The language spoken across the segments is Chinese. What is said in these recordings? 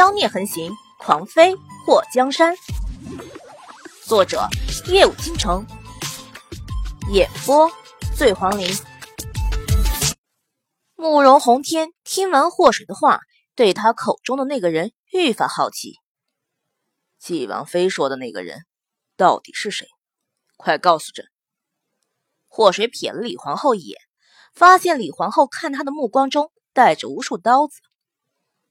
妖孽横行，狂妃祸江山。作者：夜舞倾城，演播：醉黄林。慕容宏天听完祸水的话，对他口中的那个人愈发好奇。纪王妃说的那个人，到底是谁？快告诉朕！祸水瞥了李皇后一眼，发现李皇后看他的目光中带着无数刀子。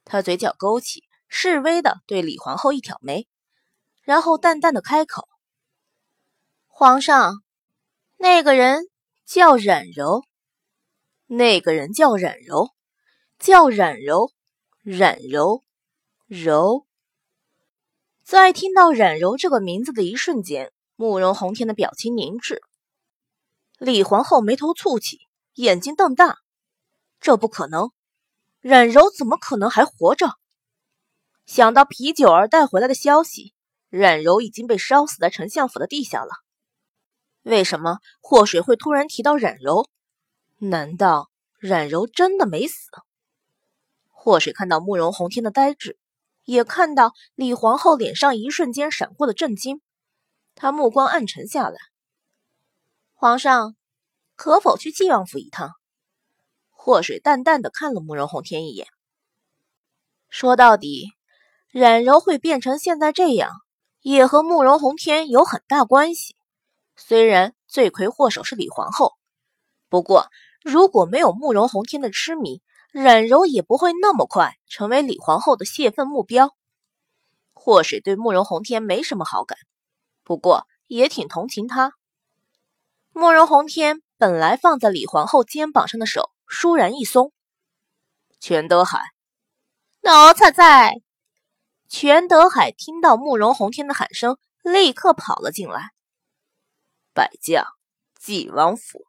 他嘴角勾起，示威的对李皇后一挑眉，然后淡淡的开口：“皇上，那个人叫冉柔，那个人叫冉柔，叫冉柔，冉柔，柔。”在听到冉柔这个名字的一瞬间，慕容宏天的表情凝滞，李皇后眉头蹙起，眼睛瞪大：“这不可能！”冉柔怎么可能还活着？想到皮九儿带回来的消息，冉柔已经被烧死在丞相府的地下了。为什么祸水会突然提到冉柔？难道冉柔真的没死？祸水看到慕容宏天的呆滞，也看到李皇后脸上一瞬间闪过的震惊，他目光暗沉下来。皇上，可否去纪王府一趟？祸水淡淡的看了慕容宏天一眼，说：“到底，冉柔会变成现在这样，也和慕容宏天有很大关系。虽然罪魁祸首是李皇后，不过如果没有慕容宏天的痴迷，冉柔也不会那么快成为李皇后的泄愤目标。”祸水对慕容宏天没什么好感，不过也挺同情他。慕容宏天本来放在李皇后肩膀上的手。倏然一松，全德海，奴才在。全德海听到慕容宏天的喊声，立刻跑了进来。百将，纪王府。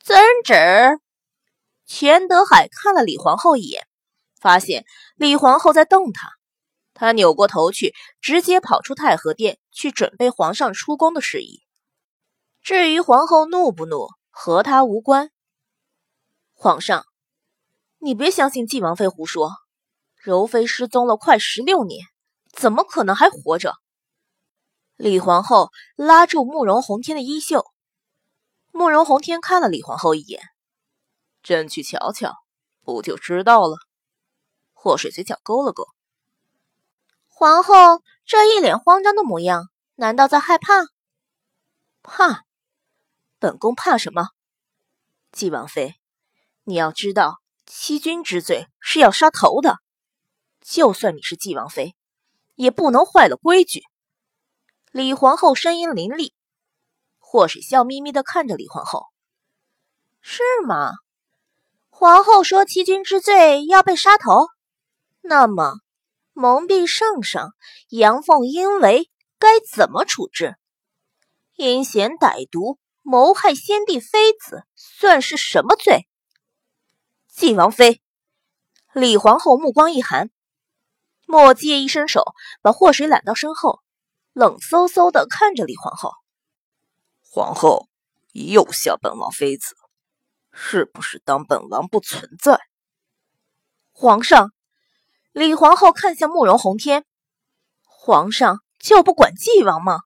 遵旨。全德海看了李皇后一眼，发现李皇后在瞪他，他扭过头去，直接跑出太和殿去准备皇上出宫的事宜。至于皇后怒不怒，和他无关。皇上，你别相信纪王妃胡说。柔妃失踪了快十六年，怎么可能还活着？李皇后拉住慕容宏天的衣袖。慕容宏天看了李皇后一眼，朕去瞧瞧，不就知道了。祸水嘴角勾了勾。皇后这一脸慌张的模样，难道在害怕？怕？本宫怕什么？纪王妃。你要知道，欺君之罪是要杀头的。就算你是纪王妃，也不能坏了规矩。李皇后声音凌厉，祸水笑眯眯的看着李皇后：“是吗？皇后说欺君之罪要被杀头，那么蒙蔽圣上、阳奉阴违该怎么处置？阴险歹毒、谋害先帝妃子，算是什么罪？”纪王妃，李皇后目光一寒，莫介一伸手把祸水揽到身后，冷飕飕的看着李皇后。皇后又笑本王妃子，是不是当本王不存在？皇上，李皇后看向慕容宏天，皇上就不管纪王吗？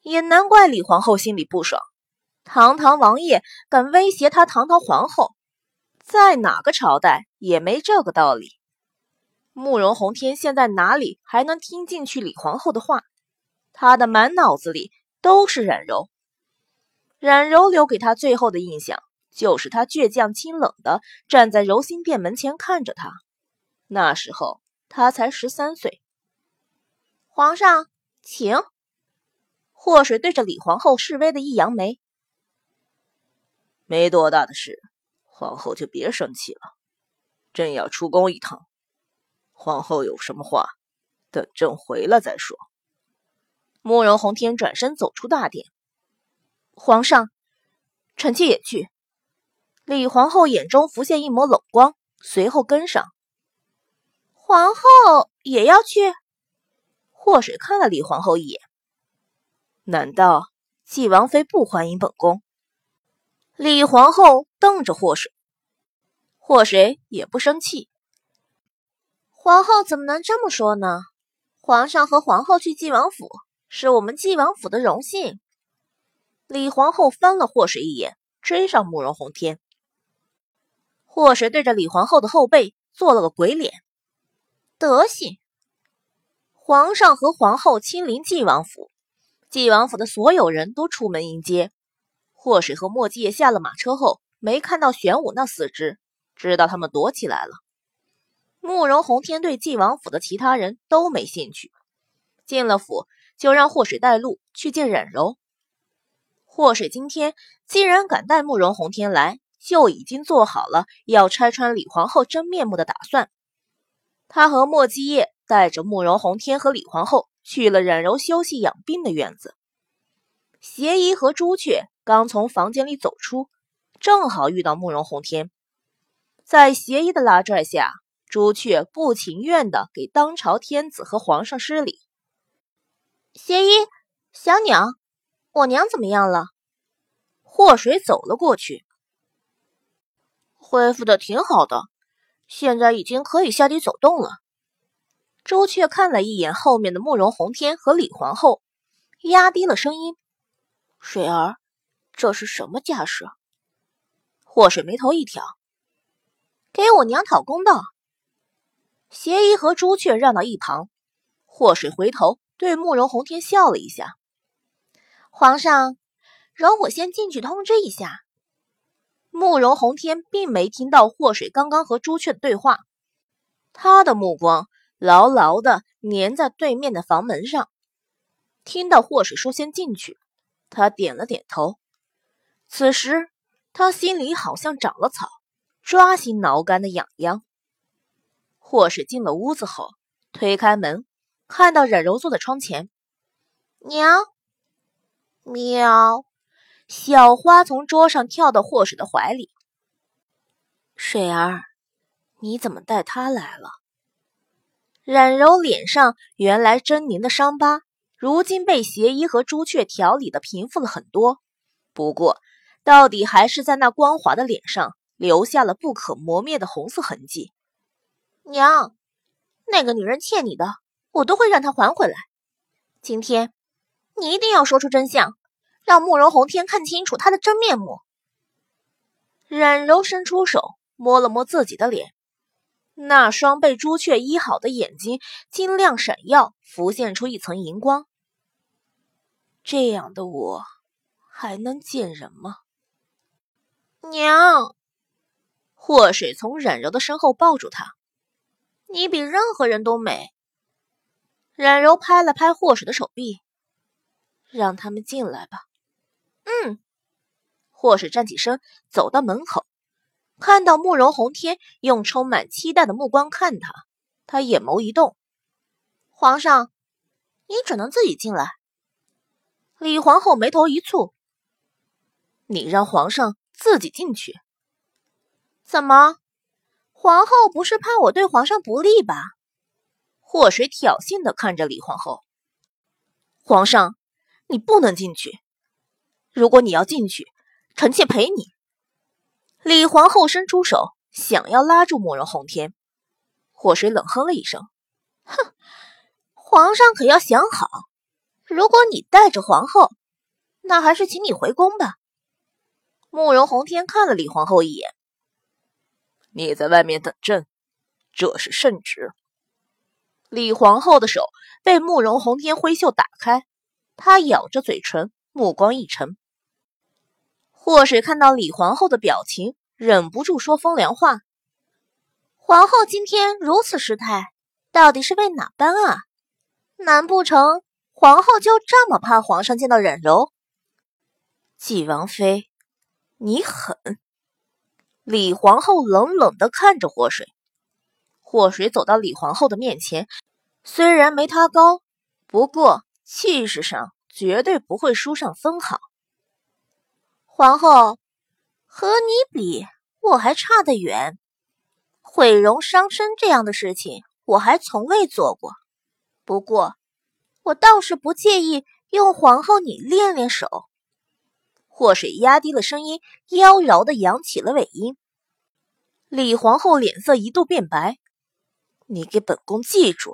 也难怪李皇后心里不爽，堂堂王爷敢威胁她堂堂皇后。在哪个朝代也没这个道理。慕容宏天现在哪里还能听进去李皇后的话？他的满脑子里都是冉柔。冉柔留给他最后的印象，就是他倔强清冷的站在柔心殿门前看着他。那时候他才十三岁。皇上，请。祸水对着李皇后示威的一扬眉，没多大的事。皇后就别生气了，朕要出宫一趟。皇后有什么话，等朕回来再说。慕容宏天转身走出大殿。皇上，臣妾也去。李皇后眼中浮现一抹冷光，随后跟上。皇后也要去？祸水看了李皇后一眼。难道纪王妃不欢迎本宫？李皇后瞪着祸水，祸水也不生气。皇后怎么能这么说呢？皇上和皇后去晋王府，是我们晋王府的荣幸。李皇后翻了霍水一眼，追上慕容宏天。霍水对着李皇后的后背做了个鬼脸，德行。皇上和皇后亲临晋王府，晋王府的所有人都出门迎接。霍水和莫继业下了马车后，没看到玄武那四只，知道他们躲起来了。慕容宏天对晋王府的其他人都没兴趣，进了府就让祸水带路去见冉柔。祸水今天既然敢带慕容宏天来，就已经做好了要拆穿李皇后真面目的打算。他和莫继业。带着慕容宏天和李皇后去了冉柔休息养病的院子。邪医和朱雀刚从房间里走出，正好遇到慕容宏天。在邪医的拉拽下，朱雀不情愿地给当朝天子和皇上施礼。邪医，小鸟，我娘怎么样了？祸水走了过去，恢复的挺好的，现在已经可以下地走动了。朱雀看了一眼后面的慕容宏天和李皇后，压低了声音：“水儿，这是什么架势？”祸水眉头一挑：“给我娘讨公道。”邪医和朱雀让到一旁，祸水回头对慕容宏天笑了一下：“皇上，容我先进去通知一下。”慕容宏天并没听到祸水刚刚和朱雀的对话，他的目光。牢牢地粘在对面的房门上。听到祸水说先进去，他点了点头。此时他心里好像长了草，抓心挠肝的痒痒。祸水进了屋子后，推开门，看到冉柔坐在窗前。娘，喵！小花从桌上跳到祸水的怀里。水儿，你怎么带她来了？冉柔脸上原来狰狞的伤疤，如今被邪医和朱雀调理的平复了很多。不过，到底还是在那光滑的脸上留下了不可磨灭的红色痕迹。娘，那个女人欠你的，我都会让她还回来。今天，你一定要说出真相，让慕容宏天看清楚她的真面目。冉柔伸出手摸了摸自己的脸。那双被朱雀医好的眼睛晶亮闪耀，浮现出一层银光。这样的我还能见人吗？娘，祸水从冉柔的身后抱住她，你比任何人都美。冉柔拍了拍霍水的手臂，让他们进来吧。嗯，霍水站起身，走到门口。看到慕容宏天用充满期待的目光看他，他眼眸一动：“皇上，你只能自己进来。”李皇后眉头一蹙：“你让皇上自己进去？怎么？皇后不是怕我对皇上不利吧？”祸水挑衅的看着李皇后：“皇上，你不能进去。如果你要进去，臣妾陪你。”李皇后伸出手，想要拉住慕容宏天。祸水冷哼了一声：“哼，皇上可要想好，如果你带着皇后，那还是请你回宫吧。”慕容宏天看了李皇后一眼：“你在外面等朕，这是圣旨。”李皇后的手被慕容宏天挥袖打开，她咬着嘴唇，目光一沉。祸水看到李皇后的表情，忍不住说风凉话：“皇后今天如此失态，到底是为哪般啊？难不成皇后就这么怕皇上见到冉柔？”纪王妃，你狠！李皇后冷冷的看着祸水。祸水走到李皇后的面前，虽然没她高，不过气势上绝对不会输上分毫。皇后，和你比，我还差得远。毁容伤身这样的事情，我还从未做过。不过，我倒是不介意用皇后你练练手。祸水压低了声音，妖娆的扬起了尾音。李皇后脸色一度变白：“你给本宫记住！